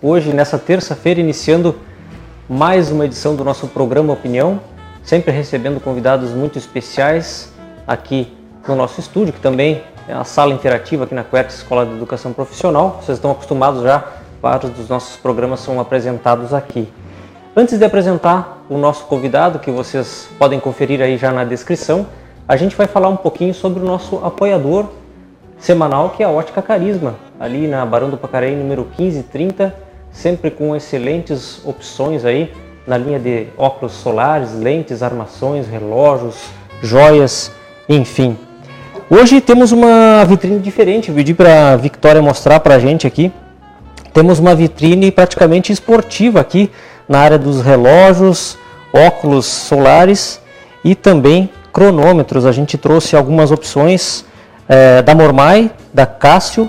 Hoje, nessa terça-feira, iniciando mais uma edição do nosso programa Opinião, sempre recebendo convidados muito especiais aqui no nosso estúdio, que também é a sala interativa aqui na Quercus Escola de Educação Profissional. Vocês estão acostumados já, vários dos nossos programas são apresentados aqui. Antes de apresentar o nosso convidado, que vocês podem conferir aí já na descrição, a gente vai falar um pouquinho sobre o nosso apoiador semanal, que é a Ótica Carisma, ali na Barão do Pacaraí, número 1530, sempre com excelentes opções aí na linha de óculos solares, lentes, armações, relógios, joias, enfim. Hoje temos uma vitrine diferente, pedi para a Victoria mostrar para a gente aqui. Temos uma vitrine praticamente esportiva aqui na área dos relógios, óculos solares e também cronômetros. A gente trouxe algumas opções é, da Mormai, da Casio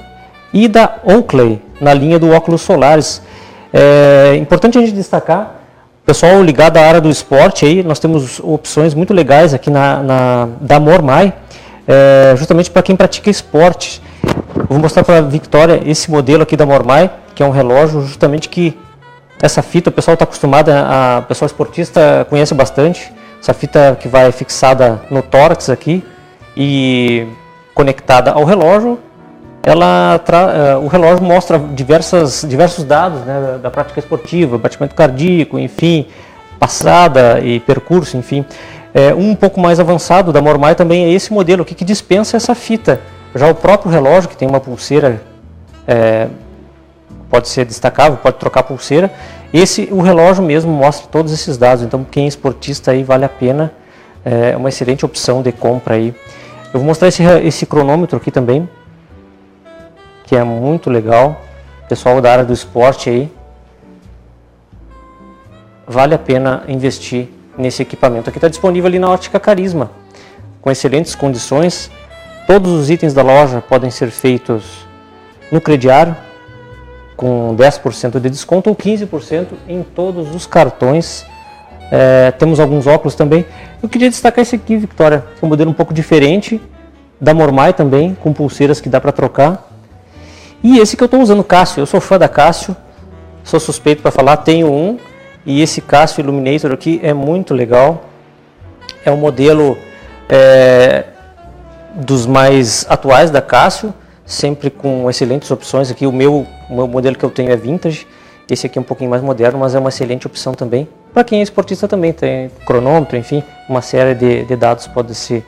e da Oakley na linha do óculos solares. É importante a gente destacar, pessoal ligado à área do esporte aí, nós temos opções muito legais aqui na, na da Mormai, é, justamente para quem pratica esporte. Vou mostrar para a Victoria esse modelo aqui da Mormai, que é um relógio justamente que essa fita o pessoal está acostumado, a, a pessoa esportista conhece bastante. Essa fita que vai fixada no tórax aqui e conectada ao relógio, ela uh, o relógio mostra diversas, diversos dados né, da prática esportiva, batimento cardíaco, enfim, passada e percurso, enfim. É, um pouco mais avançado da Mormai também é esse modelo que dispensa essa fita. Já o próprio relógio, que tem uma pulseira, é, pode ser destacável, pode trocar pulseira. Esse, o relógio mesmo mostra todos esses dados, então quem é esportista aí vale a pena, é uma excelente opção de compra aí. Eu vou mostrar esse, esse cronômetro aqui também, que é muito legal. Pessoal da área do esporte aí, vale a pena investir nesse equipamento. Aqui está disponível ali na Ótica Carisma, com excelentes condições. Todos os itens da loja podem ser feitos no crediário, com 10% de desconto ou 15% em todos os cartões é, temos alguns óculos também. Eu queria destacar esse aqui, Victoria, que é um modelo um pouco diferente, da Mormai também, com pulseiras que dá para trocar. E esse que eu estou usando, Cássio. Eu sou fã da Cássio, sou suspeito para falar, tenho um. E esse Cássio Illuminator aqui é muito legal. É um modelo é, dos mais atuais da Cássio, sempre com excelentes opções aqui. O meu, o meu modelo que eu tenho é vintage, esse aqui é um pouquinho mais moderno, mas é uma excelente opção também. Para quem é esportista também, tem cronômetro, enfim, uma série de, de dados podem ser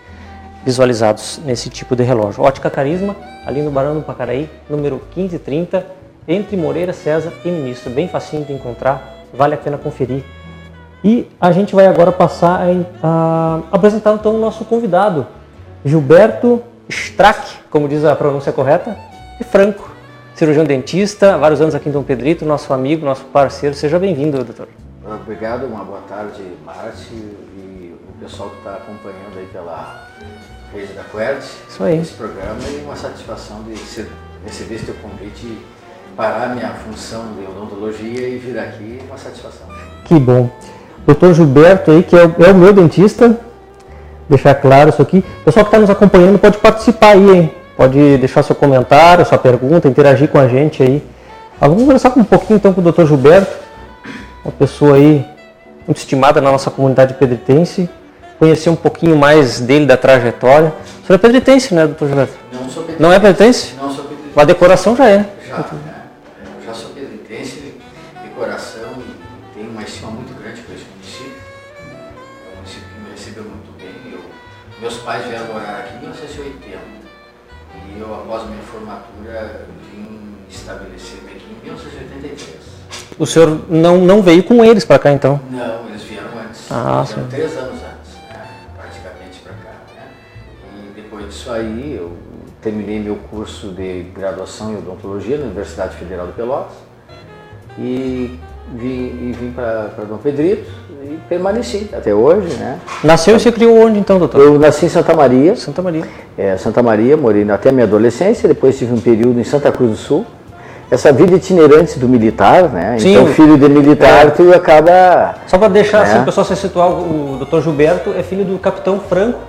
visualizados nesse tipo de relógio. Ótica Carisma, ali no Barão do Pacaraí, número 1530, entre Moreira, César e Ministro. Bem facinho de encontrar, vale a pena conferir. E a gente vai agora passar a, a apresentar então o nosso convidado, Gilberto Strack, como diz a pronúncia correta, e Franco, cirurgião dentista, vários anos aqui em Dom Pedrito, nosso amigo, nosso parceiro. Seja bem-vindo, doutor. Obrigado, uma boa tarde, Márcio e o pessoal que está acompanhando aí pela rede da Querd. Isso aí. Esse programa e uma satisfação de ser, receber esse teu convite e parar minha função de odontologia e vir aqui, uma satisfação. Que bom. Doutor Gilberto aí, que é o, é o meu dentista, deixar claro isso aqui. O pessoal que está nos acompanhando pode participar aí, hein? Pode deixar seu comentário, sua pergunta, interagir com a gente aí. Vamos conversar um pouquinho então com o Dr. Gilberto uma pessoa aí muito estimada na nossa comunidade pedritense, conhecer um pouquinho mais dele, da trajetória. O senhor é pedritense, né, doutor Gilberto? Não sou pedritense. Não é pedritense? Não sou pedritense. Mas decoração já é. Já, né? Eu já sou pedritense, decoração, e tenho uma estima muito grande por esse município. É um município que me recebeu muito bem. Eu, meus pais vieram morar aqui em 1980. E eu, após minha formatura, vim estabelecer-me aqui em 1983. O senhor não, não veio com eles para cá então? Não, eles vieram antes. Ah, sim. três anos antes, disso aí eu terminei meu curso de graduação em odontologia na Universidade Federal de Pelotas e vim, e vim para Dom Pedrito e permaneci até hoje. Né? Nasceu e se criou onde então, doutor? Eu nasci em Santa Maria, Santa Maria. é, Santa Maria, morei até a minha adolescência, depois tive um período em Santa Cruz do Sul. Essa vida itinerante do militar, né? Sim. Então, filho de militar, É. tu acaba Só para deixar É. assim, o pessoal se situar, o Dr. Gilberto é filho do capitão Franco,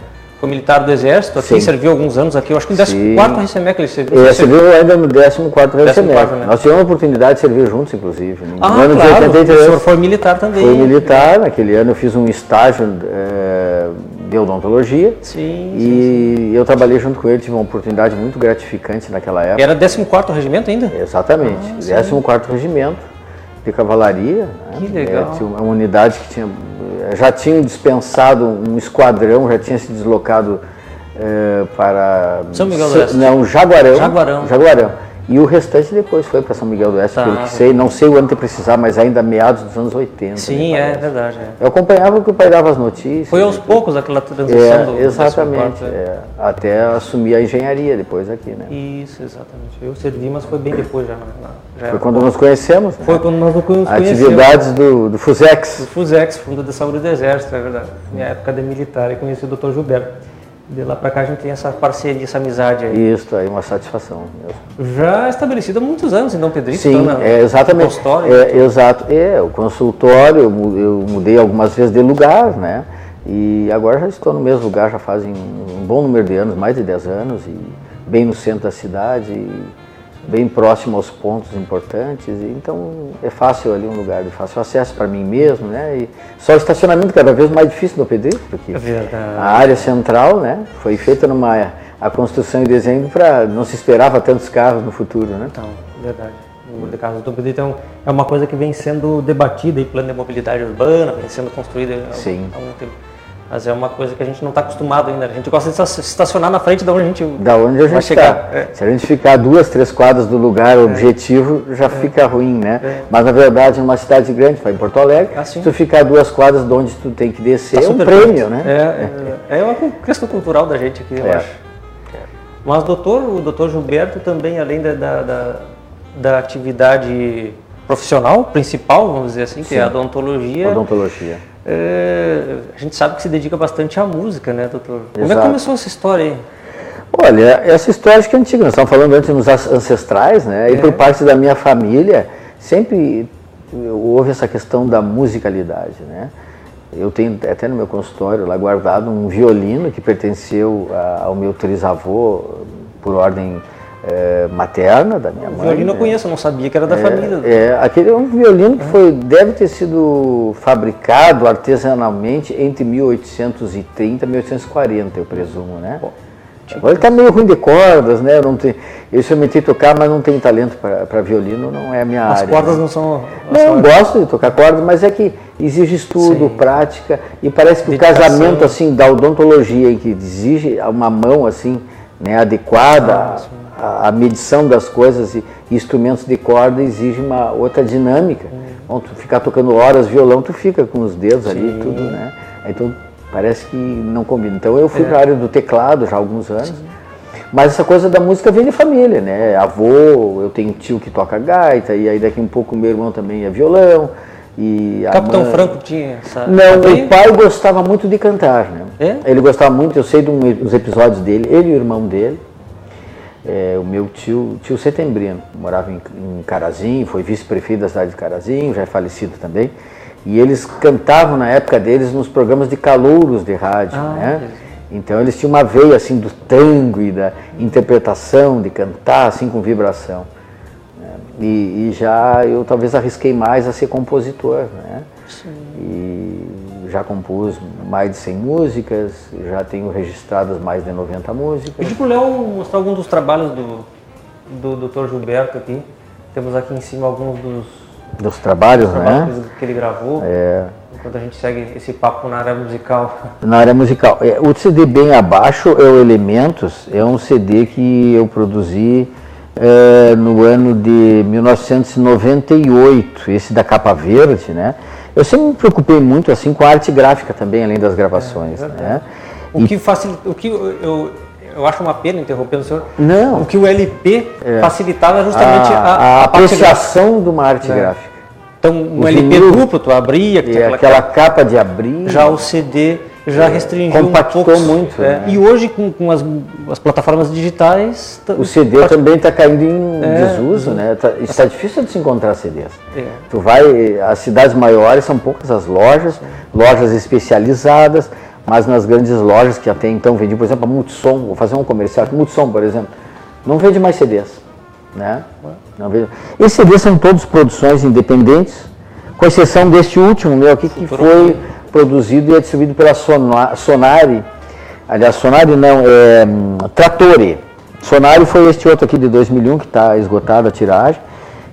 foi militar do Exército, aqui Sim. serviu alguns anos aqui, eu acho que no Sim. 14 RCMEC ele serviu. É, Você serviu ainda no 14º Regimento. né? Nós tivemos a oportunidade de servir juntos, inclusive. No Ah, ano claro, de o 83, senhor foi militar também. fui militar. Naquele ano eu fiz um estágio eh, de odontologia. Sim, E eu trabalhei junto com ele, tive uma oportunidade muito gratificante naquela época. Era 14º Regimento ainda? Exatamente. 14º Regimento de Cavalaria. né? Que legal. É, uma unidade que tinha, já tinha dispensado um esquadrão, já tinha se deslocado eh, para... São Miguel do Oeste. Não, Jaguarão. Jaguarão. Jaguarão. E o restante depois foi para São Miguel do Oeste, Tá. pelo que sei. Não sei o ano que precisar, mas ainda meados dos anos 80. Sim, é verdade. é. Eu acompanhava o que o pai dava as notícias. Foi aos poucos aquela transição É, do exatamente. 14º, é. até assumir a engenharia depois aqui, né? Isso, exatamente. Eu servi, mas foi bem depois já. na- já Foi quando nos conhecemos. né? Foi quando nós nos conhecemos. Atividades do, do FUSEX. O FUSEX, Fundo de Saúde do Exército, é verdade. Minha época de militar, e conheci o Dr. Gilberto. De lá para cá a gente tem essa parceria, essa amizade aí. Isso, aí uma satisfação mesmo. Já estabelecida há muitos anos Dom Pedrito. Sim, então, na- é, exatamente. consultório. É, exato. É, o consultório, eu eu mudei algumas vezes de lugar, né? E agora já estou no mesmo lugar, já fazem um bom número de anos, mais de 10 anos, e bem no centro da cidade, e bem próximo aos pontos importantes. E, então é fácil ali um lugar de fácil acesso para mim mesmo, né? E só o estacionamento cada vez mais difícil no Pedrito, porque É a área central, né? Foi feita numa a construção e desenho para não se esperava tantos carros no futuro, né? Então, verdade. O número de carros do Pedrito é, um- é uma coisa que vem sendo debatida em plano de mobilidade urbana, vem sendo construída há, Sim. há algum tempo. Mas é uma coisa que a gente não está acostumado ainda. A gente gosta de esta- estacionar na frente da onde a gente Da onde a vai gente chegar. está. É. Se a gente ficar duas, três quadras do lugar objetivo, já fica ruim, né? Mas na verdade, numa cidade grande, vai em Porto Alegre, sim. se tu ficar duas quadras de onde tu tem que descer, Tá é um prêmio, né? É, é, é uma questão cultural da gente aqui, eu É. acho. Mas doutor, o doutor Gilberto também, além da, da, da, da atividade profissional principal, vamos dizer assim, que é a odontologia, Odontologia. É, a gente sabe que se dedica bastante à música, né, doutor? Como é que Exato. começou essa história aí? Olha, essa história acho que é antiga, nós estamos falando antes as- ancestrais, né? E É. por parte da minha família, sempre houve essa questão da musicalidade, né? Eu tenho até no meu consultório lá guardado um violino que pertenceu ao meu trisavô por ordem eh, materna da minha O mãe. violino eu né? conheço, eu não sabia que era da família. É, aquele é um violino que foi, deve ter sido fabricado artesanalmente entre 1830 e 1840, eu presumo, né? Agora ele está meio ruim de cordas, né? Eu, não tenho, eu experimentei tocar, mas não tenho talento para violino, não é a minha As área. cordas né? não são... Não, eu gosto de tocar cordas, mas é que exige estudo, Sim. prática, e parece que Dedicação. o casamento assim da odontologia, em que exige uma mão assim, né, adequada, Ah. A, a medição das coisas e, instrumentos de corda exige uma outra dinâmica. Bom, tu ficar tocando horas violão, tu fica com os dedos ali, Sim. tudo, né? Então parece que não combina. Então eu É. fui para a área do teclado já há alguns anos. Mas essa coisa da música vem de família, né? Avô, eu tenho um tio que toca gaita, e aí daqui um pouco meu irmão também é violão. E Capitão mãe- Franco tinha essa... Não, o pai gostava muito de cantar, né? É? Ele gostava muito, eu sei dos episódios dele, ele e o irmão dele. É, o meu tio, tio Setembrino, morava em, em Carazinho, foi vice-prefeito da cidade de Carazinho, já é falecido também. E eles cantavam na época deles nos programas de calouros de rádio, Ah, né? Então eles tinham uma veia assim do tango e da interpretação, de cantar assim com vibração. né? E, e já eu talvez arrisquei mais a ser compositor, né? E já compus mais de 100 músicas, já tenho registradas mais de 90 músicas. Pedi pro Léo mostrar alguns dos trabalhos do, do Dr. Gilberto aqui. Temos aqui em cima alguns dos Dos trabalhos, trabalhos né? que ele gravou. É, Enquanto a gente segue esse papo na área musical. na área musical. É, O CD bem abaixo é o Elementos, é um CD que eu produzi é, no ano de 1998, esse da capa verde, né? Eu sempre me preocupei muito assim com a arte gráfica também, além das gravações, né? O que facilita, o que eu, eu, acho uma pena interrompendo o senhor. Não. É. O que o LP facilitava é justamente a, a, a a gráfica. apreciação de uma arte gráfica. Então, um O LP vinil, duplo, tu abria, E aquela aquela- capa de abrir. já o CD já restringiu compactou um pouco. muito, é. né? E hoje, com, com as, as plataformas digitais. t- O CD também está caindo em É, desuso, né? Tá, está difícil de se encontrar CDs. É. Tu vai, as cidades maiores são poucas as lojas, lojas especializadas, mas nas grandes lojas que até então vendiam, por exemplo, a Multissom, vou fazer um comercial, Multissom, por exemplo, não vende mais CDs. Né? Não vende. Esses CDs são todos produções independentes, com exceção deste último meu aqui, que foi produzido e é distribuído pela Sonari, aliás, Sonari não, é hum, Trattori. Sonari foi este outro aqui de 2001, que está esgotado a tiragem,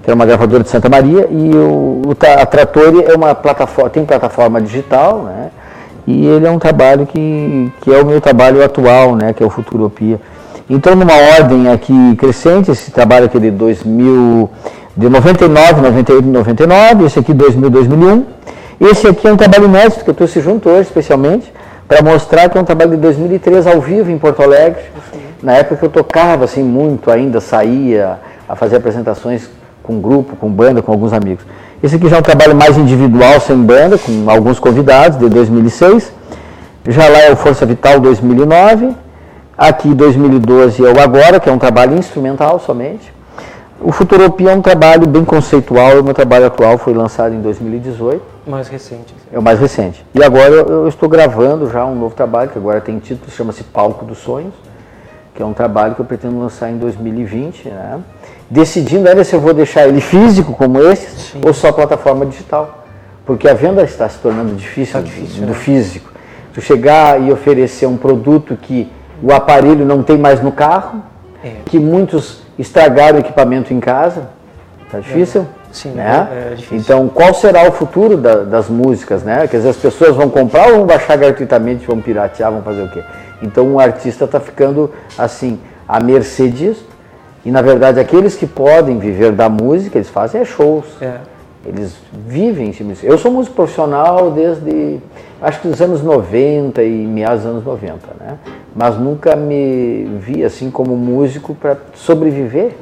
que é uma gravadora de Santa Maria, e o, a Trattori é uma plataforma, tem plataforma digital, né? E ele é um trabalho que, que é o meu trabalho atual, né? Que é o Futuropia. Então, numa ordem aqui crescente, esse trabalho aqui de 2000, de 99, 98 99, esse aqui 2000, 2001. Esse aqui é um trabalho inédito que eu trouxe junto hoje, especialmente, para mostrar que é um trabalho de 2003 ao vivo em Porto Alegre. Na época que eu tocava assim muito ainda, saía a fazer apresentações com grupo, com banda, com alguns amigos. Esse aqui já é um trabalho mais individual, sem banda, com alguns convidados, de 2006. Já lá é o Força Vital 2009. Aqui 2012 é o Agora, que é um trabalho instrumental somente. O Futuropia é um trabalho bem conceitual, o meu trabalho atual foi lançado em 2018. Mais recente. É o mais recente. E agora eu, eu estou gravando já um novo trabalho, que agora tem título, chama-se Palco dos Sonhos, que é um trabalho que eu pretendo lançar em 2020, né? decidindo ainda se eu vou deixar ele físico como esse Sim. ou só plataforma digital. Porque a venda está se tornando difícil, difícil do né? físico. Tu chegar e oferecer um produto que o aparelho não tem mais no carro, é. que muitos estragaram o equipamento em casa, tá difícil? É. Sim, né? é, é difícil. Então, qual será o futuro da, das músicas, né? Quer dizer, as pessoas vão comprar ou vão baixar gratuitamente, vão piratear, vão fazer o quê? Então, o artista está ficando, assim, à mercê disso. E na verdade aqueles que podem viver da música, eles fazem é shows. É. Eles vivem em cima disso. Eu sou músico profissional desde acho que dos anos 90 e meados dos anos 90, né? Mas nunca me vi assim como músico para sobreviver.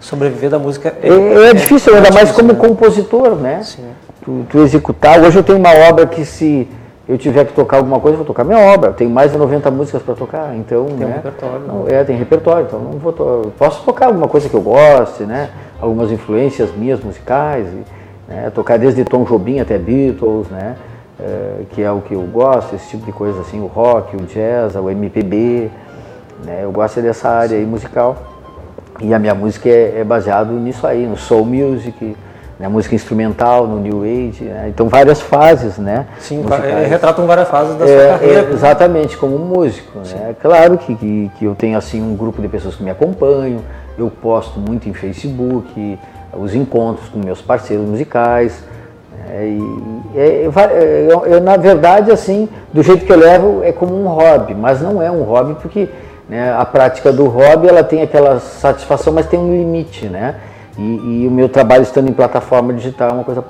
Sobreviver da música é, é, é difícil, ainda mais como né? compositor, né? Sim. Tu, tu executar. Hoje eu tenho uma obra que se eu tiver que tocar alguma coisa, eu vou tocar minha obra. Tenho mais de 90 músicas para tocar, então. Tem né, um repertório. Não, é, tem repertório, então não vou to... posso tocar alguma coisa que eu goste, né? Algumas influências minhas musicais, né? tocar desde Tom Jobim até Beatles, né? É, que é o que eu gosto, esse tipo de coisa assim, o rock, o jazz, o MPB, né? Eu gosto dessa área aí musical. E a minha música é, é baseado nisso aí, no soul music, né, música instrumental no New Age, né? então várias fases, né? Sim, é, retratam várias fases da é, sua carreira. É, exatamente, como músico. Né? Claro que, que, que, eu tenho assim um grupo de pessoas que me acompanham, eu posto muito em Facebook, os encontros com meus parceiros musicais. Né? É, é, eu, eu, na verdade, assim, do jeito que eu levo, é como um hobby, mas não é um hobby porque né, a prática do hobby ela tem aquela satisfação, mas tem um limite, né? E, e, o meu trabalho estando em plataforma digital é uma coisa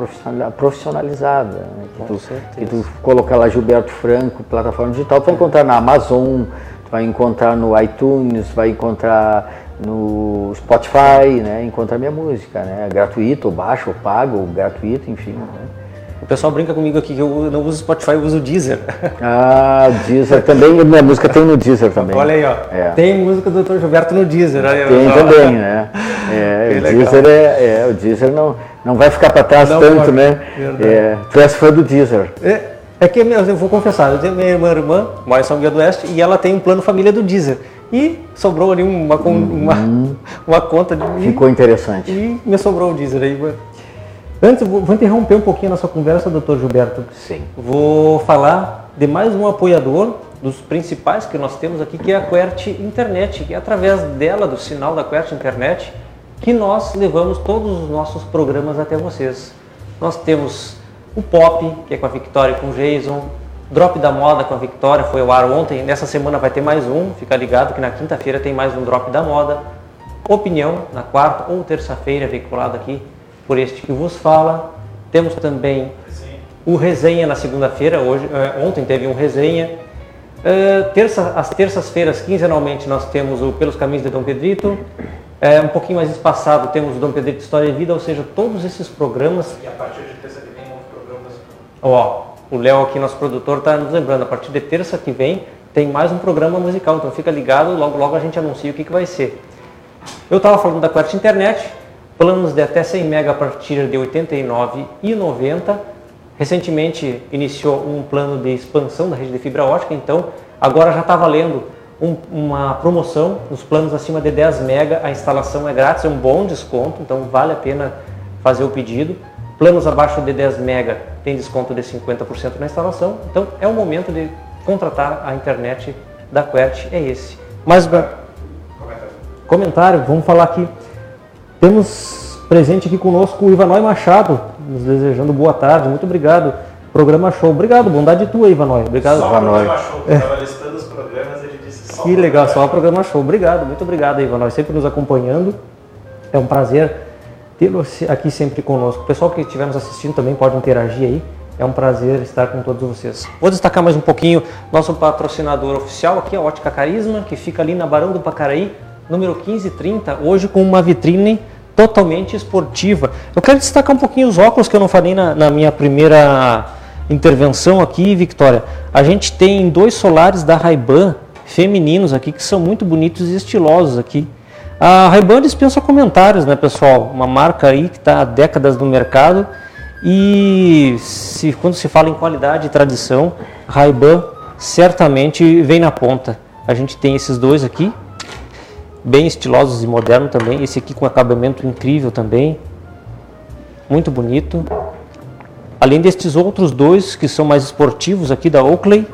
profissionalizada. Né? Que, tu, que tu colocar lá Gilberto Franco, plataforma digital, tu vai encontrar na Amazon, tu vai encontrar no iTunes, vai encontrar no Spotify, né? encontrar minha música, né? Gratuito, ou baixo, ou pago, ou gratuito, enfim. Né? O pessoal brinca comigo aqui que eu não uso Spotify, eu uso o Deezer. Ah, Deezer também, minha música tem no Deezer também. Olha aí, ó. É. Tem música do Dr. Gilberto no Deezer. Olha tem também, né? É, o Deezer, é, é, o Deezer não, não vai ficar para trás não tanto, pode. né? É, tu és fã do Deezer. É, é que eu vou confessar, eu tenho minha irmã, irmã mora em São Miguel do Oeste, e ela tem um plano família do Deezer. E sobrou ali uma, uma, uhum. uma conta de. Ficou interessante. E me sobrou o Deezer aí. Antes, vou interromper um pouquinho a nossa conversa, doutor Gilberto. Sim. Vou falar de mais um apoiador dos principais que nós temos aqui, que é a Quert Internet, que é através dela, do sinal da Quert Internet, que nós levamos todos os nossos programas até vocês. Nós temos o Pop, que é com a Victoria e com o Jason, Drop da Moda com a Victoria, foi ao ar ontem, nessa semana vai ter mais um, fica ligado que na quinta-feira tem mais um Drop da Moda. Opinião, na quarta ou terça-feira, veiculado aqui por este que vos fala. Temos também o resenha na segunda-feira, hoje, eh, ontem teve um resenha. Uh, terça, às terças-feiras, quinzenalmente, nós temos o Pelos Caminhos de Dom Pedrito. É, um pouquinho mais espaçado, temos o Dom Pedrito História e Vida, ou seja, todos esses programas. E a partir de terça que vem, outros programas. Ó, o Léo aqui, nosso produtor, está nos lembrando, a partir de terça que vem tem mais um programa musical, então fica ligado, logo logo a gente anuncia o que, que vai ser. Eu estava falando da Quart Internet, planos de até 100 MB a partir de R$ 89,90, recentemente iniciou um plano de expansão da rede de fibra ótica, então agora já está valendo um, uma promoção nos planos acima de 10 mega, a instalação é grátis, é um bom desconto, então vale a pena fazer o pedido. Planos abaixo de 10 mega tem desconto de 50% na instalação, então é o momento de contratar a internet da Quert, é esse. Mas comentário, vamos falar aqui. Temos presente aqui conosco o Ivanói Machado, nos desejando boa tarde. Muito obrigado. Programa show. Obrigado, bondade tua, Ivanói. Obrigado, só Ivanói. Programa show. É. Estava listando os programas, ele disse só. Que legal, só o programa show. Obrigado, muito obrigado, Ivanói, sempre nos acompanhando. É um prazer tê-lo aqui sempre conosco. O pessoal que estiver nos assistindo também pode interagir aí. É um prazer estar com todos vocês. Vou destacar mais um pouquinho nosso patrocinador oficial aqui, a Ótica Carisma, que fica ali na Barão do Pacaraí, número 1530, hoje com uma vitrine totalmente esportiva. Eu quero destacar um pouquinho os óculos que eu não falei na, na minha primeira intervenção aqui, Victoria. A gente tem dois solares da Ray-Ban femininos aqui que são muito bonitos e estilosos aqui. A Ray-Ban dispensa comentários, né, pessoal? Uma marca aí que está há décadas no mercado e se, quando se fala em qualidade e tradição, Ray-Ban certamente vem na ponta. A gente tem esses dois aqui, bem estilosos e modernos também. Esse aqui com acabamento incrível também, muito bonito. Além destes outros dois que são mais esportivos aqui da Oakley,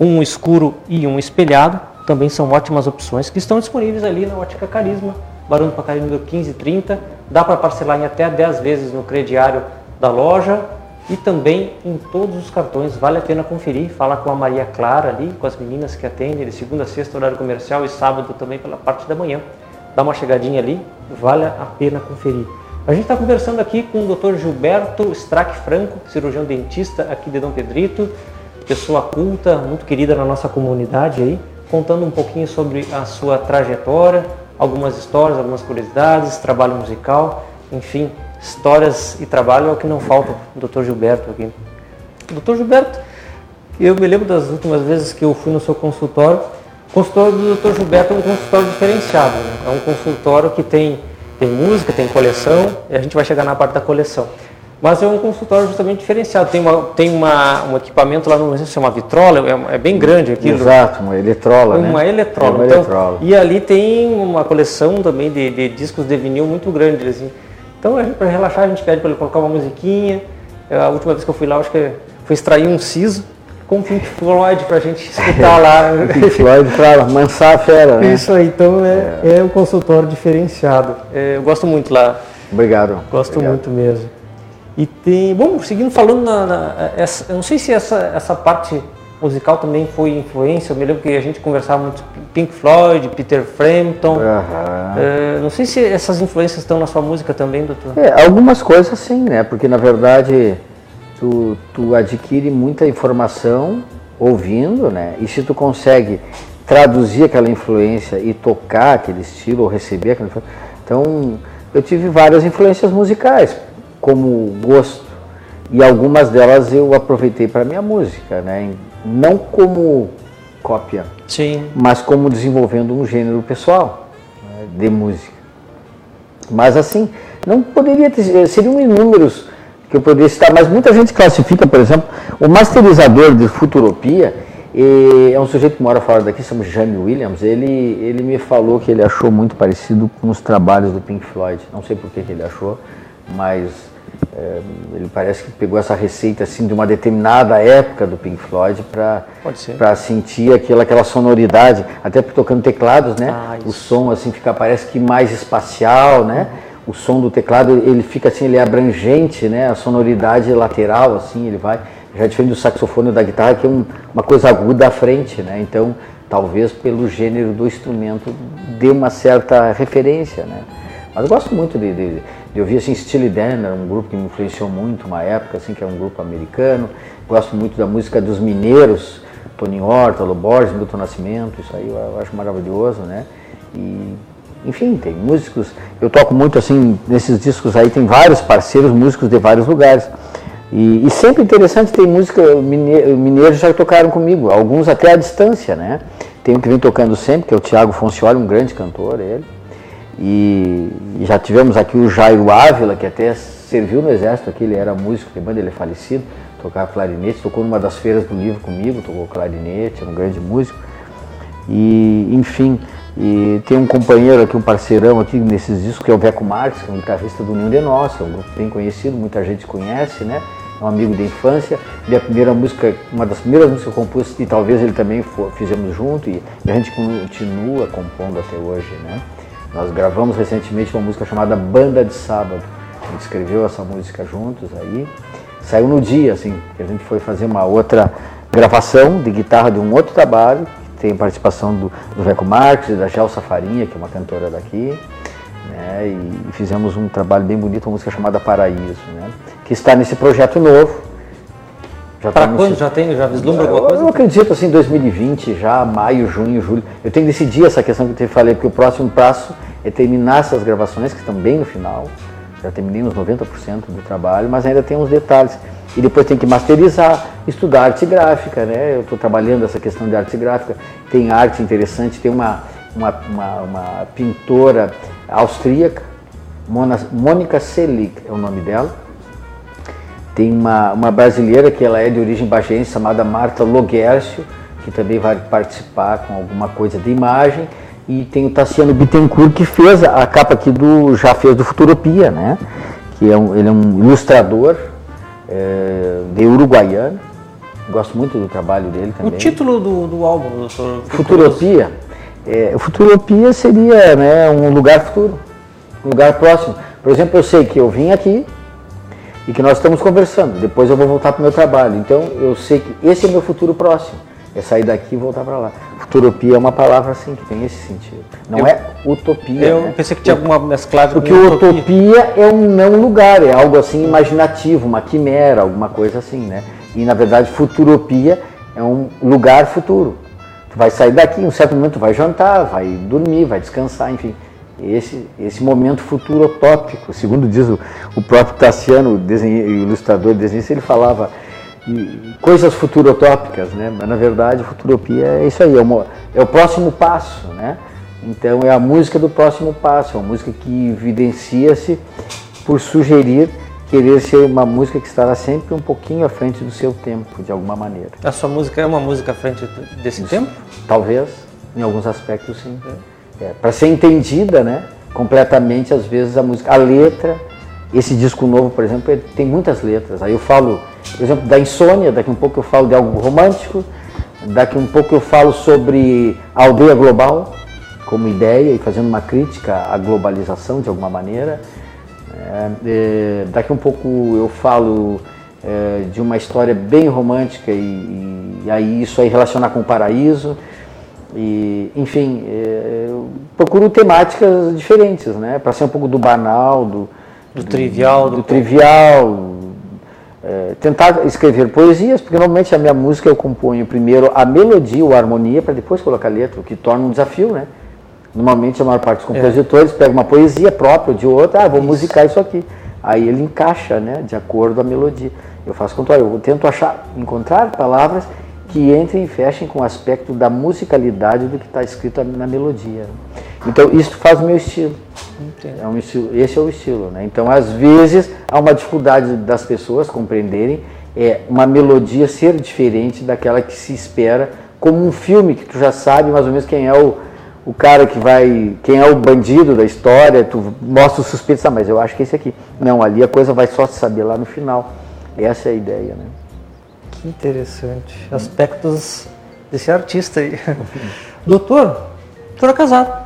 um escuro e um espelhado, também são ótimas opções que estão disponíveis ali na Ótica Carisma, Barão do Pacari número 1530. Dá para parcelar em até 10 vezes no crediário da loja e também em todos os cartões. Vale a pena conferir, falar com a Maria Clara ali, com as meninas que atendem de segunda a sexta, horário comercial e sábado também pela parte da manhã. Dá uma chegadinha ali, vale a pena conferir. A gente está conversando aqui com o Dr. Gilberto Strack Franco, cirurgião dentista aqui de Dom Pedrito, pessoa culta, muito querida na nossa comunidade aí, contando um pouquinho sobre a sua trajetória, algumas histórias, algumas curiosidades, trabalho musical, enfim, histórias e trabalho é o que não falta Dr. Gilberto aqui. Dr. Gilberto, eu me lembro das últimas vezes que eu fui no seu consultório, o consultório do Dr. Gilberto é um consultório diferenciado, né? é um consultório que tem, tem música, tem coleção, e a gente vai chegar na parte da coleção. Mas é um consultório justamente diferenciado. Tem, uma, tem uma, um equipamento lá, não sei se é uma vitrola, é, é bem grande aquilo. Exato, uma eletrola. Uma né? eletrola. É uma então, eletrola. E ali tem uma coleção também de, de discos de vinil muito grande. Assim. Então, para relaxar, a gente pede para ele colocar uma musiquinha. A última vez que eu fui lá, acho que foi extrair um siso com Pink Floyd para a gente escutar lá. Pink Floyd para mansar a fera, né? Isso aí, então é, é. um consultório diferenciado. É, eu gosto muito lá. Obrigado. Gosto Obrigado. muito mesmo. E tem, bom, seguindo falando, na, na essa, eu não sei se essa, essa parte musical também foi influência, eu me lembro que a gente conversava muito Pink Floyd, Peter Frampton, Aham. É, não sei se essas influências estão na sua música também, doutor. É, algumas coisas sim, né? Porque na verdade tu, tu adquire muita informação ouvindo, né? E se tu consegue traduzir aquela influência e tocar aquele estilo ou receber aquela influência, então eu tive várias influências musicais como gosto e algumas delas eu aproveitei para minha música, né? Não como cópia, Sim. mas como desenvolvendo um gênero pessoal né, de música. Mas assim, não poderia ter, seriam inúmeros que eu poderia citar, mas muita gente classifica, por exemplo, o masterizador de Futuropia, é um sujeito que mora fora daqui, chama Jamie Williams, ele, ele me falou que ele achou muito parecido com os trabalhos do Pink Floyd, não sei por que ele achou, mas é, ele parece que pegou essa receita assim de uma determinada época do Pink Floyd para sentir aquela, aquela sonoridade, até porque tocando teclados, né? Ah, o som assim fica parece que mais espacial, né? O som do teclado ele fica assim, ele é abrangente, né? A sonoridade lateral assim, ele vai já é diferente do saxofone ou da guitarra que é um- uma coisa aguda à frente, né? Então talvez pelo gênero do instrumento dê uma certa referência, né? Mas eu gosto muito de, de, de ouvir assim, Steely Dan, era um grupo que me influenciou muito, uma época assim, que é um grupo americano. Gosto muito da música dos mineiros, Tony Horta, Loborges, Milton Nascimento, isso aí eu, eu acho maravilhoso, né? E, enfim, tem músicos, eu toco muito assim, nesses discos aí tem vários parceiros, músicos de vários lugares. E, e sempre interessante, tem música, mine- mineiros já tocaram comigo, alguns até à distância, né? Tem um que vem tocando sempre, que é o Tiago Foncioli, um grande cantor, ele. E, e já tivemos aqui o Jairo Ávila, que até serviu no exército aqui, ele era músico de banda, ele é falecido, tocava clarinete, tocou numa das feiras do livro comigo, tocou clarinete, era um grande músico. E, enfim, e tem um companheiro aqui, um parceirão aqui nesses discos, que é o Veco Marques, que é um guitarrista do União de Nossa, um grupo bem conhecido, muita gente conhece, né? É um amigo de infância. Minha primeira música, uma das primeiras músicas que eu compus, e talvez ele também for, fizemos junto, e, e a gente continua compondo até hoje, né? Nós gravamos recentemente uma música chamada Banda de Sábado. A gente escreveu essa música juntos aí. Saiu no dia, assim, que a gente foi fazer uma outra gravação de guitarra de um outro trabalho, tem participação do, do Veco Marques e da Gelsa Farinha, que é uma cantora daqui. Né, e, fizemos um trabalho bem bonito, uma música chamada Paraíso, né, que está nesse projeto novo. Para quando? Já tem? Já vislumbra alguma coisa? Eu acredito assim, 2020, já maio, junho, julho. Eu tenho que decidir essa questão que eu te falei, porque o próximo passo é terminar essas gravações, que estão bem no final. Já terminei uns 90% do trabalho, mas ainda tem uns detalhes e depois tem que masterizar, estudar arte gráfica, né? Eu estou trabalhando essa questão de arte gráfica, tem arte interessante, tem uma, uma, uma, uma pintora austríaca, Mônica Selig é o nome dela, tem uma, uma brasileira que ela é de origem bagense, chamada Marta Loguercio, que também vai participar com alguma coisa de imagem, e tem o Tassiano Bittencourt, que fez a capa aqui do, já fez do Futuropia, né? Que é um, ele é um ilustrador, é, de Uruguaiana. Gosto muito do trabalho dele também. O título do, do álbum, doutor? Futuropia. É, Futuropia seria né, um lugar futuro, um lugar próximo. Por exemplo, eu sei que eu vim aqui e que nós estamos conversando. Depois eu vou voltar para o meu trabalho. Então eu sei que esse é meu futuro próximo. É sair daqui e voltar para lá. Futuropia é uma palavra assim que tem esse sentido. Não eu, é utopia. Eu né? pensei que tinha alguma mesclagem Porque utopia. utopia é um não lugar, é algo assim imaginativo, uma quimera, alguma coisa assim, né? E na verdade futuropia é um lugar futuro. Tu vai sair daqui, em um certo momento tu vai jantar, vai dormir, vai descansar, enfim. Esse, esse momento futuro utópico, segundo diz o, o próprio Tassiano, o ilustrador, desenhista, ele falava coisas futurotópicas, né? Mas na verdade, futuropia é isso aí, é, uma, é, o próximo passo, né? Então é a música do próximo passo, é uma música que evidencia-se por sugerir querer ser uma música que estará sempre um pouquinho à frente do seu tempo, de alguma maneira. A sua música é uma música à frente desse isso, tempo? Talvez, em alguns aspectos sim. É. É, Para ser entendida, né? Completamente, às vezes a música, a letra, esse disco novo, por exemplo, tem muitas letras. Aí eu falo por exemplo, da insônia, daqui um pouco eu falo de algo romântico, daqui um pouco eu falo sobre a aldeia global como ideia e fazendo uma crítica à globalização de alguma maneira. É, é, daqui um pouco eu falo é, de uma história bem romântica e, e, aí isso aí relacionar com o paraíso. E, enfim, é, eu procuro temáticas diferentes, né? Para ser um pouco do banal, do, do, do trivial, do, do trivial, é, tentar escrever poesias, porque normalmente a minha música eu componho primeiro a melodia ou a harmonia para depois colocar a letra, o que torna um desafio, né? Normalmente a maior parte dos compositores é. pega uma poesia própria de outra, ah, vou isso. musicar isso aqui. Aí ele encaixa, né, de acordo com a melodia. Eu faço contrário, eu tento achar, encontrar palavras que entrem e fechem com o aspecto da musicalidade do que está escrito na melodia. Então isso faz o meu estilo. É um estilo, esse é o estilo, né? Então, às vezes, há uma dificuldade das pessoas compreenderem é uma melodia ser diferente daquela que se espera, como um filme que tu já sabe mais ou menos quem é o, o cara que vai, quem é o bandido da história, tu mostra o suspeito, ah, mas eu acho que é esse aqui. Não, ali a coisa vai só se saber lá no final. Essa é a ideia, né? Que interessante. Aspectos desse artista aí. Doutor, doutor é casado.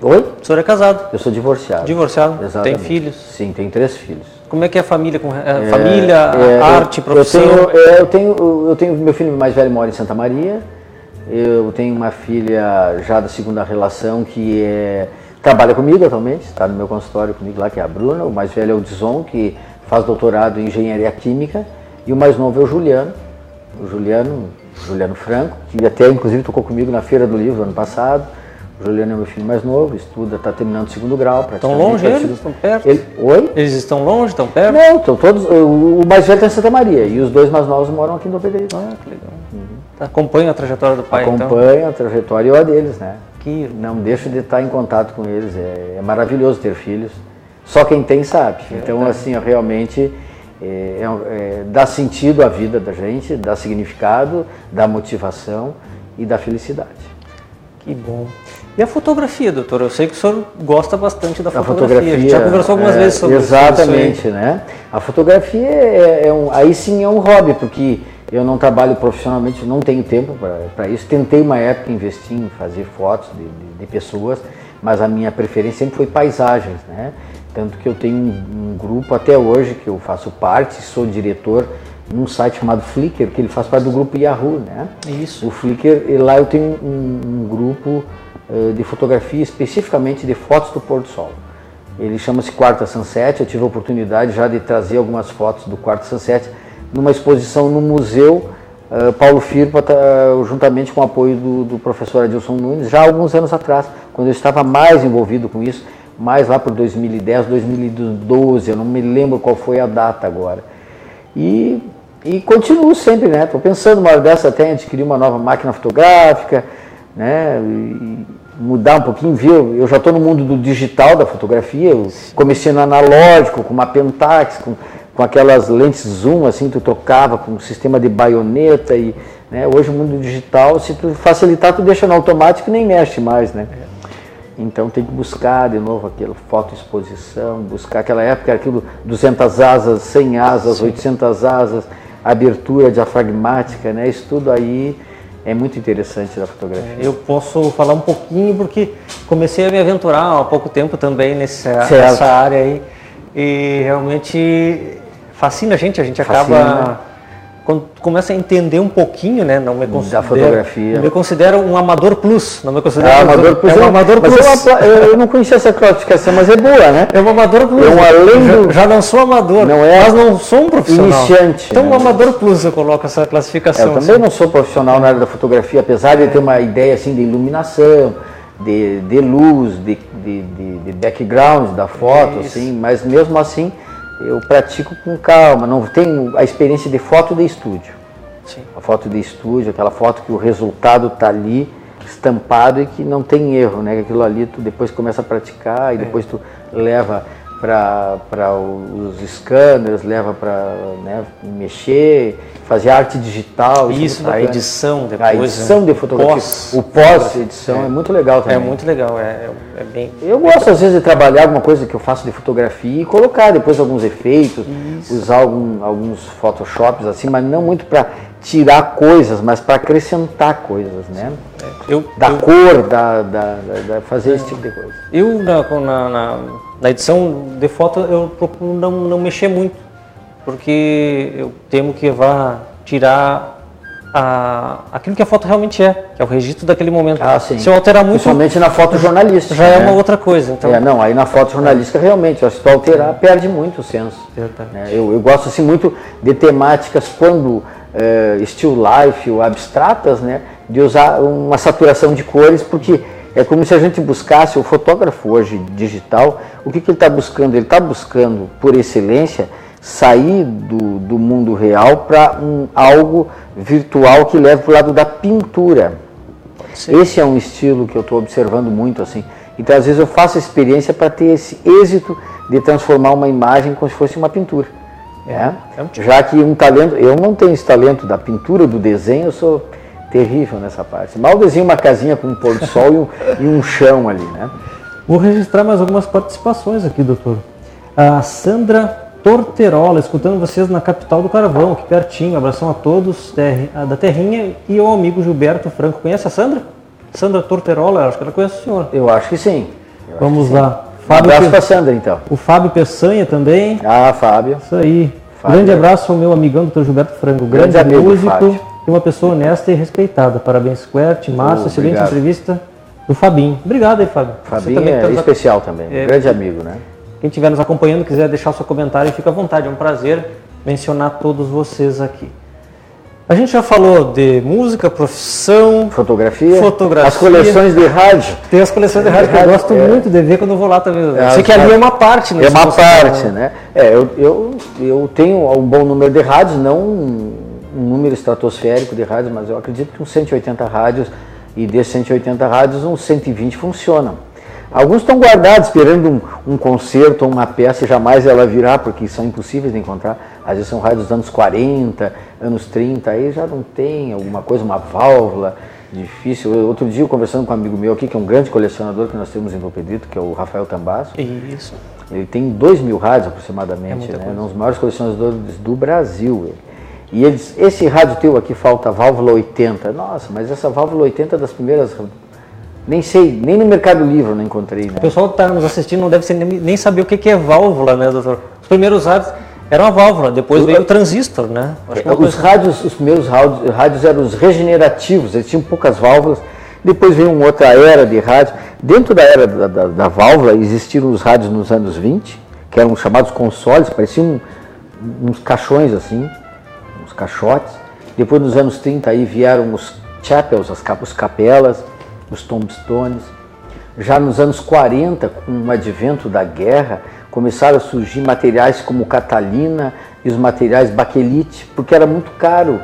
Oi? O senhor é casado? Eu sou divorciado. Divorciado? Exatamente. Tem filhos? Sim, tem três filhos. Como é que é a família? Com, é, família, é, arte, profissão? Eu tenho, é, eu, tenho, eu tenho, meu filho mais velho mora em Santa Maria. Eu tenho uma filha já da segunda relação que é, trabalha comigo atualmente, está no meu consultório comigo lá, que é a Bruna. O mais velho é o Dizon, que faz doutorado em engenharia química. E o mais novo é o Juliano, o Juliano, Juliano Franco, que até inclusive tocou comigo na Feira do Livro ano passado. O Juliano é meu filho mais novo, estuda, está terminando o segundo grau. Estão longe eles? Estão perto? Ele, oi? Eles estão longe, estão perto? Não, estão todos. O mais velho está em Santa Maria e os dois mais novos moram aqui no Pedreiro. Ah, que legal. Uhum. Acompanha a trajetória do pai, Acompanha então? a trajetória e a deles, né? Que... Não deixa de estar em contato com eles. É, é maravilhoso ter filhos. Só quem tem sabe. Então, assim, realmente é, é, dá sentido à vida da gente, dá significado, dá motivação e dá felicidade. Que bom. E a fotografia, doutor? Eu sei que o senhor gosta bastante da fotografia. fotografia A gente já conversou algumas é, vezes sobre isso. Exatamente, né? A fotografia é, é um, aí sim é um hobby, porque eu não trabalho profissionalmente, não tenho tempo para isso. Tentei uma época investir em fazer fotos de, de, de, pessoas, mas a minha preferência sempre foi paisagens, né? Tanto que eu tenho um, um grupo até hoje que eu faço parte, sou diretor num site chamado Flickr, que ele faz parte do grupo Yahoo, né? Isso. O Flickr, e lá eu tenho um, um grupo uh, de fotografia especificamente de fotos do pôr do sol. Ele chama-se Quarta Sunset, eu tive a oportunidade já de trazer algumas fotos do Quarta Sunset numa exposição no Museu uh, Paulo Firpa, uh, juntamente com o apoio do, do professor Adilson Nunes, já há alguns anos atrás, quando eu estava mais envolvido com isso, mais lá por 2010, 2012, eu não me lembro qual foi a data agora. E, e continuo sempre, né? Estou pensando uma hora dessa até em adquirir uma nova máquina fotográfica, né? E mudar um pouquinho, viu? Eu já estou no mundo do digital da fotografia, eu comecei no analógico, com uma Pentax, com, com aquelas lentes zoom, assim, tu tocava com um sistema de baioneta e né? hoje o mundo digital, se tu facilitar, tu deixa no automático e nem mexe mais, né? Então tem que buscar de novo aquela fotoexposição, buscar aquela época aquilo 200 asas, 100 asas, Sim. 800 asas, abertura diafragmática, né? Isso tudo aí é muito interessante da fotografia. Eu posso falar um pouquinho porque comecei a me aventurar há pouco tempo também nessa, nessa área aí e realmente fascina a gente, a gente acaba? Quando começa a entender um pouquinho, né? Não me considero, da fotografia. Me considero um amador plus, não me considero. É, um amador plus. É um amador plus. Eu, eu, não conhecia essa classificação, mas é boa, né? É um amador plus. É um além do... já, já não sou amador, não é mas não sou um profissional. Iniciante. Então, né? um amador plus eu coloco essa classificação. É, eu também assim. não sou profissional na área da fotografia, apesar de ter uma ideia assim de iluminação, de, de luz, de, de, de, de background da foto, assim, mas mesmo assim eu pratico com calma, não tenho a experiência de foto de estúdio. Sim. A foto de estúdio, aquela foto que o resultado está ali estampado e que não tem erro, né? Aquilo ali tu depois começa a praticar e é. depois tu leva para os scanners, leva para né, mexer, fazer arte digital. Isso, a edição depois. A edição né? de fotografia. Pós, o pós-edição é. é. muito legal também. É muito legal, é, é bem... Eu gosto às vezes de trabalhar alguma coisa que eu faço de fotografia e colocar depois alguns efeitos, Isso. usar algum, alguns photoshops assim, mas não muito para tirar coisas, mas para acrescentar coisas, né? É. Eu, da eu, cor, da, da, da, fazer esse tipo de coisa. Eu, na, na, na, edição de foto, eu procuro não, não mexer muito, porque eu temo que vá tirar a, aquilo que a foto realmente é, que é o registro daquele momento. Ah, sim. Se eu alterar muito. Principalmente na foto jornalística. Já né? é uma outra coisa. Então... É, não, aí na foto jornalística realmente, se tu alterar, perde muito o senso. Né? Eu, eu gosto assim muito de temáticas quando uh, still life ou abstratas, né, de usar uma saturação de cores, porque é como se a gente buscasse, o fotógrafo hoje digital, o que, que ele está buscando? Ele está buscando, por excelência, sair do, do mundo real para um, algo virtual que leve para o lado da pintura. Sim. Esse é um estilo que eu estou observando muito assim. Então, às vezes, eu faço experiência para ter esse êxito de transformar uma imagem como se fosse uma pintura. É, é Já que um talento, eu não tenho esse talento da pintura, do desenho, eu sou terrível nessa parte. Mal desenho uma casinha com um pôr do sol e, um, e um chão ali, né? Vou registrar mais algumas participações aqui, doutor. A Sandra Torterola, escutando vocês na capital do Carvão, aqui pertinho. Abração a todos da Terrinha e ao amigo Gilberto Franco. Conhece a Sandra? Sandra Torterola, acho que ela conhece o senhor. Eu acho que sim. Vamos que lá. Sim. Fábio um abraço para Sandra, então. O Fábio Peçanha também. Ah, Fábio. Isso aí. Fábio. Grande abraço ao meu amigão, Dr. Gilberto Frango. Grande, Grande músico Fábio. E uma pessoa honesta e respeitada. Parabéns, Quert, Márcio. Oh, excelente entrevista do Fabinho. Obrigado aí, Fábio. Fabinho é tá especial também. É, Grande amigo, né? Quem estiver nos acompanhando, quiser deixar seu comentário, fica à vontade. É um prazer mencionar todos vocês aqui. A gente já falou de música, profissão, fotografia, fotografia as coleções de rádio. Tem as coleções de rádio que eu gosto é. muito de ver quando eu vou lá também. É, Sei que ali é uma parte, né? É uma parte, né? É, eu, eu, eu tenho um bom número de rádios, não um, número estratosférico de rádios, mas eu acredito que uns 180 rádios, e desses 180 rádios, uns 120 funcionam. Alguns estão guardados, esperando um, um concerto ou uma peça, e jamais ela virá, porque são impossíveis de encontrar. Às vezes são rádios dos anos 40, anos 30, aí já não tem alguma coisa, uma válvula difícil. Outro dia, conversando com um amigo meu aqui, que é um grande colecionador que nós temos em Dom Pedrito, que é o Rafael Tambasso. Isso. Ele tem dois mil rádios aproximadamente, é né? um dos maiores colecionadores do Brasil. Ele. E eles, esse rádio teu aqui falta válvula 80. Nossa, mas essa válvula 80 é das primeiras. Nem sei, nem no Mercado Livre eu não encontrei. Né? O pessoal que está nos assistindo não deve nem, saber o que é válvula, né, doutor? Os primeiros rádios eram a válvula, depois veio o transistor, né? É, os rádios, os primeiros rádios, rádios eram os regenerativos, eles tinham poucas válvulas. Depois veio uma outra era de rádio. Dentro da era da, da, da, válvula existiram os rádios nos anos 20, que eram chamados consoles, pareciam uns caixões assim, caixotes. Depois nos anos 30 aí vieram os chapels, as os capelas, os tombstones. Já nos anos 40, com o advento da guerra, começaram a surgir materiais como catalina e os materiais baquelite, porque era muito caro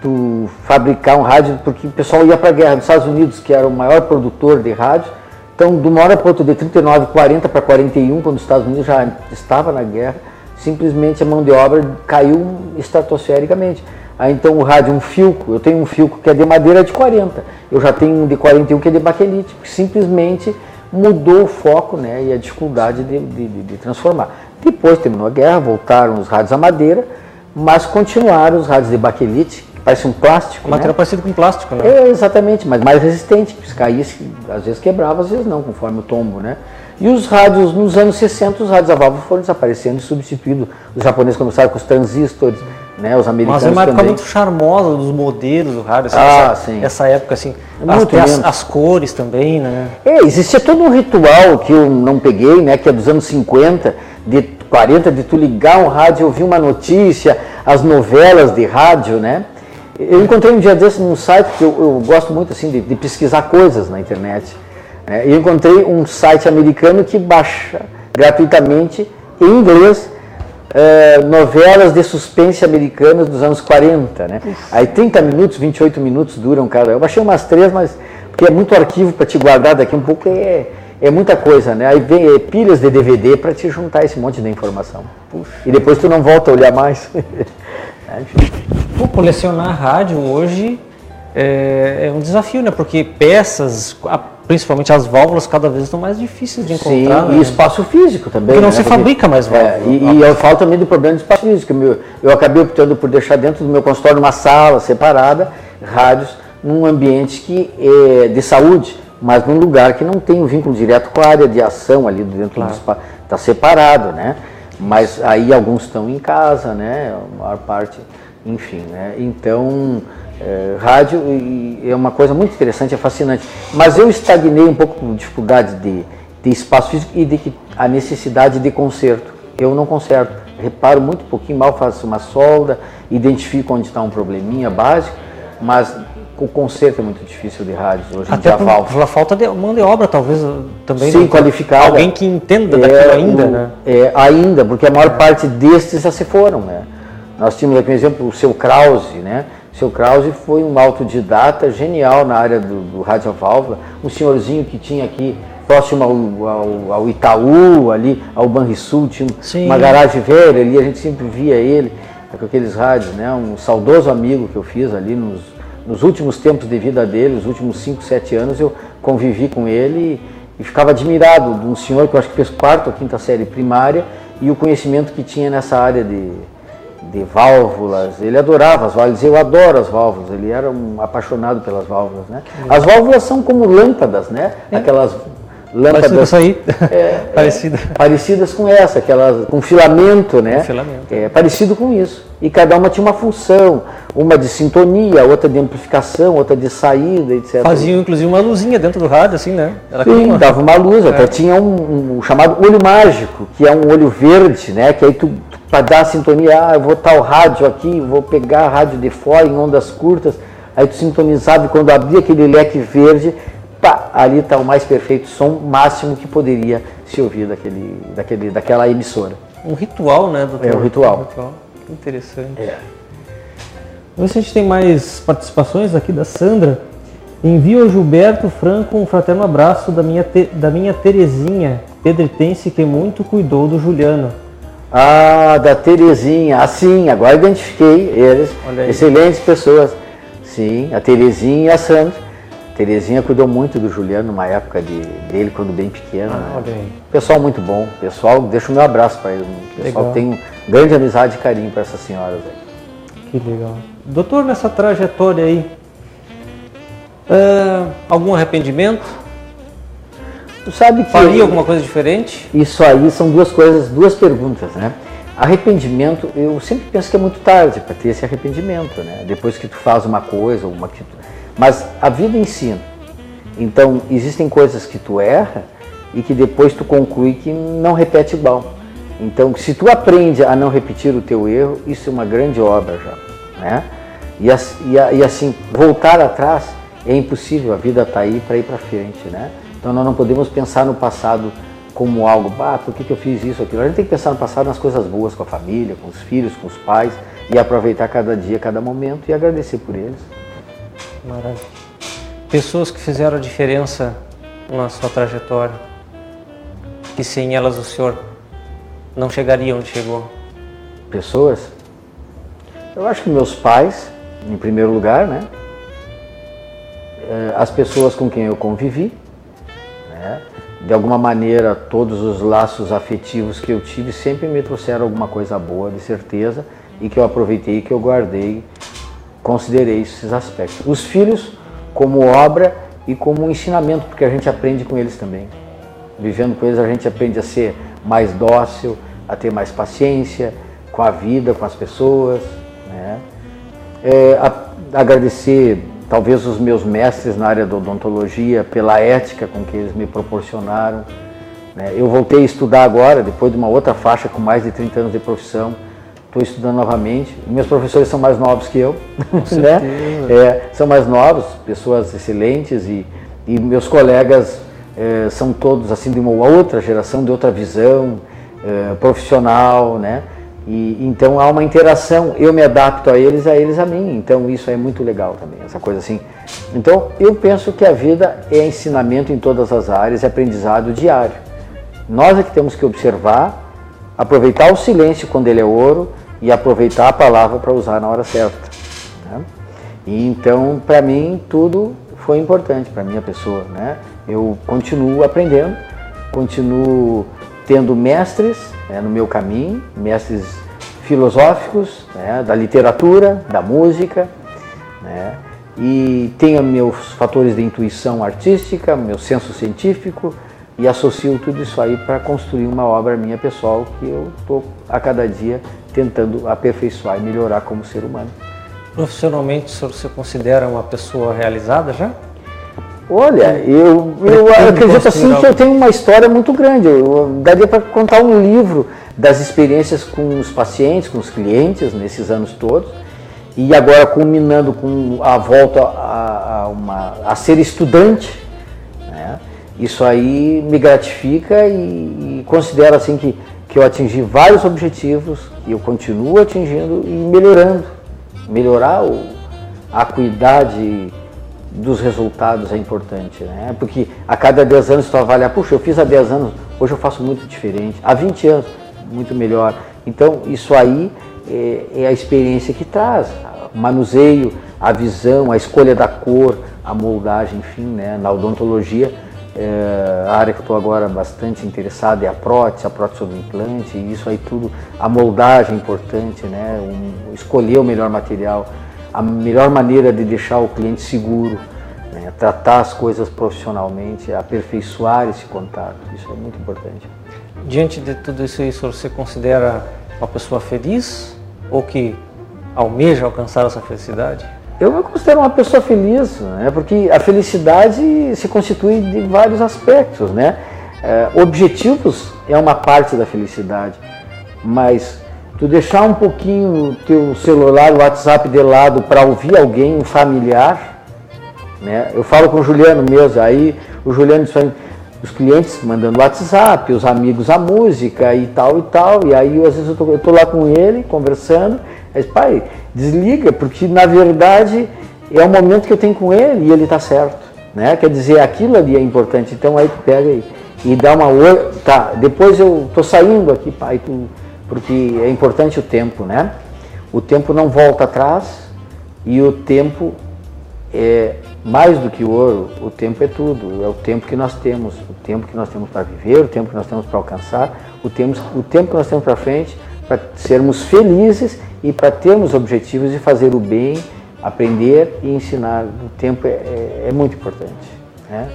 tu fabricar um rádio, porque o pessoal ia para a guerra nos Estados Unidos, que era o maior produtor de rádio. Então, de uma hora para outra, de 39, 40 para 41, quando os Estados Unidos já estava na guerra, simplesmente a mão de obra caiu estratosfericamente. Aí então o rádio, um filco, eu tenho um filco que é de madeira de 40, eu já tenho um de 41 que é de baquelite, simplesmente mudou o foco né, e a dificuldade de, de, de transformar. Depois terminou a guerra, voltaram os rádios a madeira, mas continuaram os rádios de baquelite, Parece um plástico. Material né? parecido com plástico, né? É, exatamente, mas mais resistente, se caísse, às vezes quebrava, às vezes não, conforme o tombo, né? E os rádios, nos anos 60, os rádios a válvula foram desaparecendo e substituídos. Os japoneses começaram com os transistores, né? Os americanos Mas é uma época muito charmosa dos modelos do rádio. ah, essa, sim. Essa época, assim, é as, as, as, cores também, né? É, existia todo um ritual que eu não peguei, né? Que é dos anos 50, de 40, de tu ligar um rádio e ouvir uma notícia, as novelas de rádio, né? Eu encontrei um dia desse num site que eu, eu gosto muito assim de, de, pesquisar coisas na internet. E eu encontrei um site americano que baixa gratuitamente em inglês é, novelas de suspense americanas dos anos 40. Né? Aí 30 minutos, 28 minutos duram cada. Eu baixei umas três, mas porque é muito arquivo para te guardar daqui um pouco é, é muita coisa, né? Aí vem é, pilhas de DVD para te juntar esse monte de informação. Puxa. E depois tu não volta a olhar mais. Pô, colecionar rádio hoje é, é, um desafio, né? Porque peças, principalmente as válvulas, cada vez estão mais difíceis de encontrar. Sim, né? e espaço físico também. Porque não né? se fabrica mais válvulas. É, e, e eu falo também do problema de espaço físico. Eu, eu acabei optando por deixar dentro do meu consultório uma sala separada, rádios, num ambiente que é de saúde, mas num lugar que não tem um vínculo direto com a área de ação ali dentro claro. do espaço. Está separado, né? Mas aí alguns estão em casa, né? A maior parte, enfim, né? Então, é, rádio é uma coisa muito interessante, é fascinante. Mas eu estagnei um pouco por dificuldade de, de espaço físico e de a necessidade de conserto. Eu não conserto, reparo muito pouquinho, mal faço uma solda, identifico onde está um probleminha básico, mas o conserto é muito difícil de rádios hoje Até por, pela falta de mão de obra, talvez também. Sim, né? qualificada. Alguém que entenda é, daquilo ainda, o, né? É, ainda, porque a maior é. parte destes já se foram, né? Nós tínhamos aqui, por exemplo, o seu Krause, né? O seu Krause foi um autodidata genial na área do, do válvula, um senhorzinho que tinha aqui próximo ao, ao, ao Itaú, ali ao Banrisul, tinha Sim. uma garagem velha ali, a gente sempre via ele com aqueles rádios, né? Um saudoso amigo que eu fiz ali nos nos últimos tempos de vida dele, os últimos 5, 7 anos, eu convivi com ele e, e ficava admirado de um senhor que eu acho que fez quarta ou quinta série primária e o conhecimento que tinha nessa área de, de válvulas. Ele adorava as válvulas, eu adoro as válvulas, ele era um apaixonado pelas válvulas. Né? As válvulas são como lâmpadas, né? É. Aquelas lâmpadas. É, Parecida. É, parecidas com essa, aquelas com filamento, né? Com filamento. É, parecido com isso. E cada uma tinha uma função, uma de sintonia, outra de amplificação, outra de saída, etc. Faziam inclusive uma luzinha dentro do rádio, assim, né? Era Sim, uma... dava uma luz, até é. tinha um, um, chamado olho mágico, que é um olho verde, né? Que aí tu, para dar a sintonia, ah, eu vou estar o rádio aqui, vou pegar a rádio de fora em ondas curtas, aí tu sintonizava e quando abria aquele leque verde, pá, ali está o mais perfeito som máximo que poderia se ouvir daquele, daquele, daquela emissora. Um ritual, né, doutor? É um ritual. Um ritual. Interessante. É. Vamos ver se a gente tem mais participações aqui da Sandra. Envio ao Gilberto Franco um fraterno abraço da minha, te, da minha Terezinha, pedritense que muito cuidou do Juliano. Ah, da Terezinha. Ah, sim, agora identifiquei eles. Excelentes pessoas. Sim, a Terezinha e a Sandra. Terezinha cuidou muito do Juliano numa época de, dele, quando bem pequeno. Ah, né? Pessoal muito bom. Pessoal, deixa o meu abraço para eles. Pessoal legal. tem grande amizade e carinho para essas senhoras aí. Que legal. Doutor, nessa trajetória aí, uh, algum arrependimento? Tu sabe que. Faria alguma coisa diferente? Isso aí são duas coisas, duas perguntas, né? Arrependimento, eu sempre penso que é muito tarde para ter esse arrependimento, né? Depois que tu faz uma coisa, uma tu... mas a vida ensina. Então, existem coisas que tu erra e que depois tu conclui que não repete igual. Então, se tu aprende a não repetir o teu erro, isso é uma grande obra já, né? E, e assim, voltar atrás é impossível, a vida está aí para ir para frente, né? Então nós não podemos pensar no passado como algo, ah, por que, que eu fiz isso, aquilo. A gente tem que pensar no passado nas coisas boas com a família, com os filhos, com os pais e aproveitar cada dia, cada momento e agradecer por eles. Maravilha. Pessoas que fizeram a diferença na sua trajetória, que sem elas o senhor não chegaria onde chegou? Pessoas? Eu acho que meus pais, em primeiro lugar, né? Eh, as pessoas com quem eu convivi, né? De alguma maneira, todos os laços afetivos que eu tive sempre me trouxeram alguma coisa boa, de certeza, e que eu aproveitei, que eu guardei, considerei esses aspectos. Os filhos, como obra e como ensinamento, porque a gente aprende com eles também. Vivendo com eles, a gente aprende a ser mais dócil, a ter mais paciência com a vida, com as pessoas. Né? É, a, agradecer talvez os meus mestres na área da odontologia, pela ética com que eles me proporcionaram. Né? Eu voltei a estudar agora, depois de uma outra faixa com mais de 30 anos de profissão, estou estudando novamente. Meus professores são mais novos que eu, né? É, são mais novos, pessoas excelentes e, e meus colegas é, são todos assim de uma outra geração, de outra visão é, profissional, né? E, então há uma interação, eu me adapto a eles, a eles a mim. Então isso é muito legal também, essa coisa assim. Então eu penso que a vida é ensinamento em todas as áreas, é aprendizado diário. Nós é que temos que observar, aproveitar o silêncio quando ele é ouro e aproveitar a palavra para usar na hora certa. Né? E então, para mim, tudo foi importante para minha pessoa. Né? Eu continuo aprendendo, continuo tendo mestres né, no meu caminho, mestres filosóficos, né, da literatura, da música, né, e tenho meus fatores de intuição artística, meu senso científico, e associo tudo isso aí para construir uma obra minha pessoal que eu estou a cada dia tentando aperfeiçoar e melhorar como ser humano. Profissionalmente, o senhor se considera uma pessoa realizada já? Olha, eu, eu acredito assim que eu tenho uma história muito grande. Eu, daria para contar um livro das experiências com os pacientes, com os clientes nesses anos todos. E agora culminando com a volta a, a, uma, a ser estudante. Né? Isso aí me gratifica e, e considero assim que, que eu atingi vários objetivos e eu continuo atingindo e melhorando. Melhorar o, a acuidade dos resultados é importante, né? Porque a cada 10 anos tu avaliar, puxa, eu fiz há 10 anos, hoje eu faço muito diferente. Há 20 anos, muito melhor. Então, isso aí é, é a experiência que traz. O manuseio, a visão, a escolha da cor, a moldagem, enfim, né? Na odontologia, é, a área que eu estou agora bastante interessado é a prótese, a prótese sobre implante, isso aí tudo, a moldagem é importante, né? Um, escolher o melhor material a melhor maneira de deixar o cliente seguro, né? tratar as coisas profissionalmente, aperfeiçoar esse contato. Isso é muito importante. Diante de tudo isso, você considera uma pessoa feliz ou que almeja alcançar essa felicidade? Eu me considero uma pessoa feliz, né? porque a felicidade se constitui de vários aspectos. Né? É, objetivos é uma parte da felicidade, mas tu deixar um pouquinho teu celular, o WhatsApp de lado para ouvir alguém, um familiar, né? Eu falo com o Juliano mesmo, aí o Juliano diz os clientes mandando WhatsApp, os amigos a música e tal e tal, e aí às vezes eu tô, eu tô lá com ele conversando, aí pai, desliga, porque na verdade é o momento que eu tenho com ele e ele está certo. Né? Quer dizer, aquilo ali é importante. Então aí tu pega e, e dá uma. Tá, depois eu tô saindo aqui, pai, tu, porque é importante o tempo, né? O tempo não volta atrás e o tempo é mais do que ouro, o tempo é tudo, é o tempo que nós temos, o tempo que nós temos para viver, o tempo que nós temos para alcançar, o tempo, o tempo que nós temos para frente para sermos felizes e para termos objetivos de fazer o bem, aprender e ensinar. O tempo é, é, é muito importante. Né?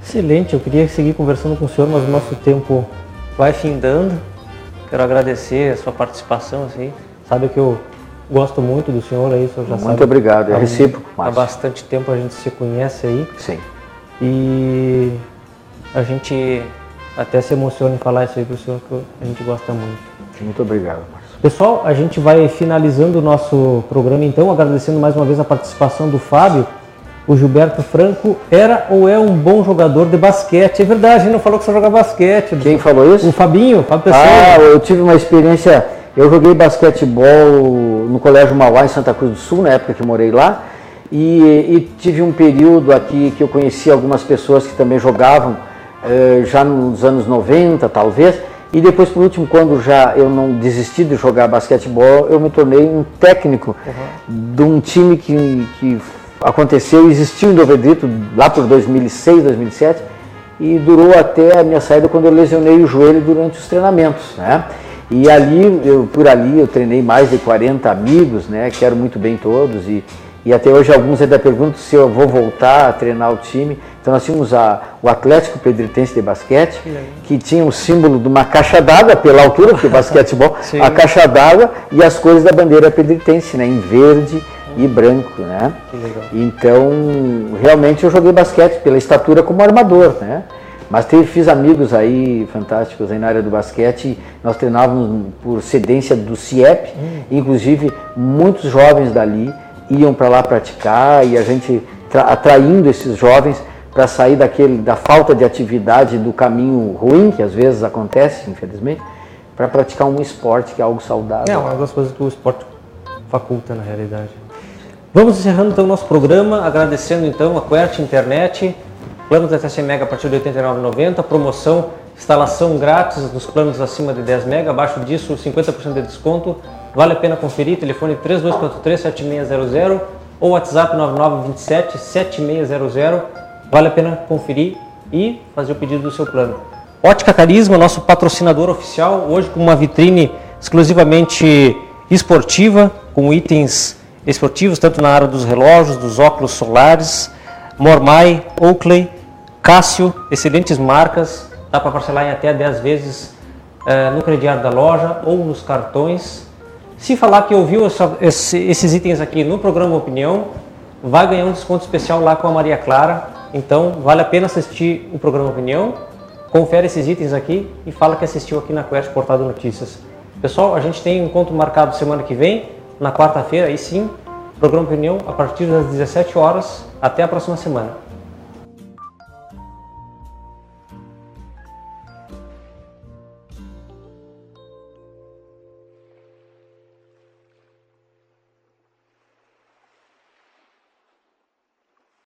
Excelente, eu queria seguir conversando com o senhor, mas o nosso tempo vai findando. Quero agradecer a sua participação, assim. Sabe que eu gosto muito do senhor aí, o senhor já muito sabe. Muito obrigado, é recíproco. Há bastante tempo a gente se conhece aí. Sim. E a gente até se emociona em falar isso aí para o senhor, que a gente gosta muito. Muito obrigado, Márcio. Pessoal, a gente vai finalizando o nosso programa então, agradecendo mais uma vez a participação do Fábio. O Gilberto Franco era ou é um bom jogador de basquete? É verdade, ele não falou que você joga basquete. Quem falou isso? O Fabinho, Fábio Pessoa. Ah, eu tive uma experiência. Eu joguei basquetebol no Colégio Mauá, em Santa Cruz do Sul, na época que morei lá. E, e tive um período aqui que eu conheci algumas pessoas que também jogavam, eh, já nos anos 90, talvez. E depois, por último, quando já eu não desisti de jogar basquetebol, eu me tornei um técnico uhum. de um time que, que aconteceu, existiu em Dovedrito lá por 2006, 2007 e durou até a minha saída quando eu lesionei o joelho durante os treinamentos, né? E ali, eu, por ali, eu treinei mais de 40 amigos, né? Quero muito bem todos e e até hoje alguns ainda perguntam se eu vou voltar a treinar o time. Então nós tínhamos a, o Atlético Pedritense de basquete, que tinha o símbolo de uma caixa d'água pela altura, porque basquetebol, a caixa d'água e as cores da bandeira pedritense, né, em verde e branco, né? Então, realmente eu joguei basquete pela estatura como armador, né? Mas teve, fiz amigos aí fantásticos aí na área do basquete. Nós treinávamos por cedência do CIEP, hum. inclusive muitos jovens dali iam para lá praticar e a gente atraindo esses jovens para sair daquele da falta de atividade do caminho ruim que às vezes acontece, infelizmente, para praticar um esporte que é algo saudável. É uma das coisas que o esporte faculta na realidade. Vamos encerrando então o nosso programa, agradecendo então a Quert Internet, planos da TC Mega a partir de R$ 89,90, promoção, instalação grátis nos planos acima de 10 mega, abaixo disso 50% de desconto, Vale a pena conferir, telefone 3243-7600 ou WhatsApp 9927-7600. Vale a pena conferir e fazer o pedido do seu plano. Ótica Carisma, nosso patrocinador oficial, hoje com uma vitrine exclusivamente esportiva, com itens esportivos, tanto na área dos relógios, dos óculos solares, Mormai, Oakley, Cássio, excelentes marcas, dá para parcelar em até 10 vezes eh, no crediário da loja ou nos cartões. Se falar que ouviu essa, esses itens aqui no programa Opinião, vai ganhar um desconto especial lá com a Maria Clara. Então, vale a pena assistir o programa Opinião, confere esses itens aqui e fala que assistiu aqui na Quest Portal de Notícias. Pessoal, a gente tem um encontro marcado semana que vem, na quarta-feira, aí sim, programa Opinião, a partir das 17 horas. Até a próxima semana.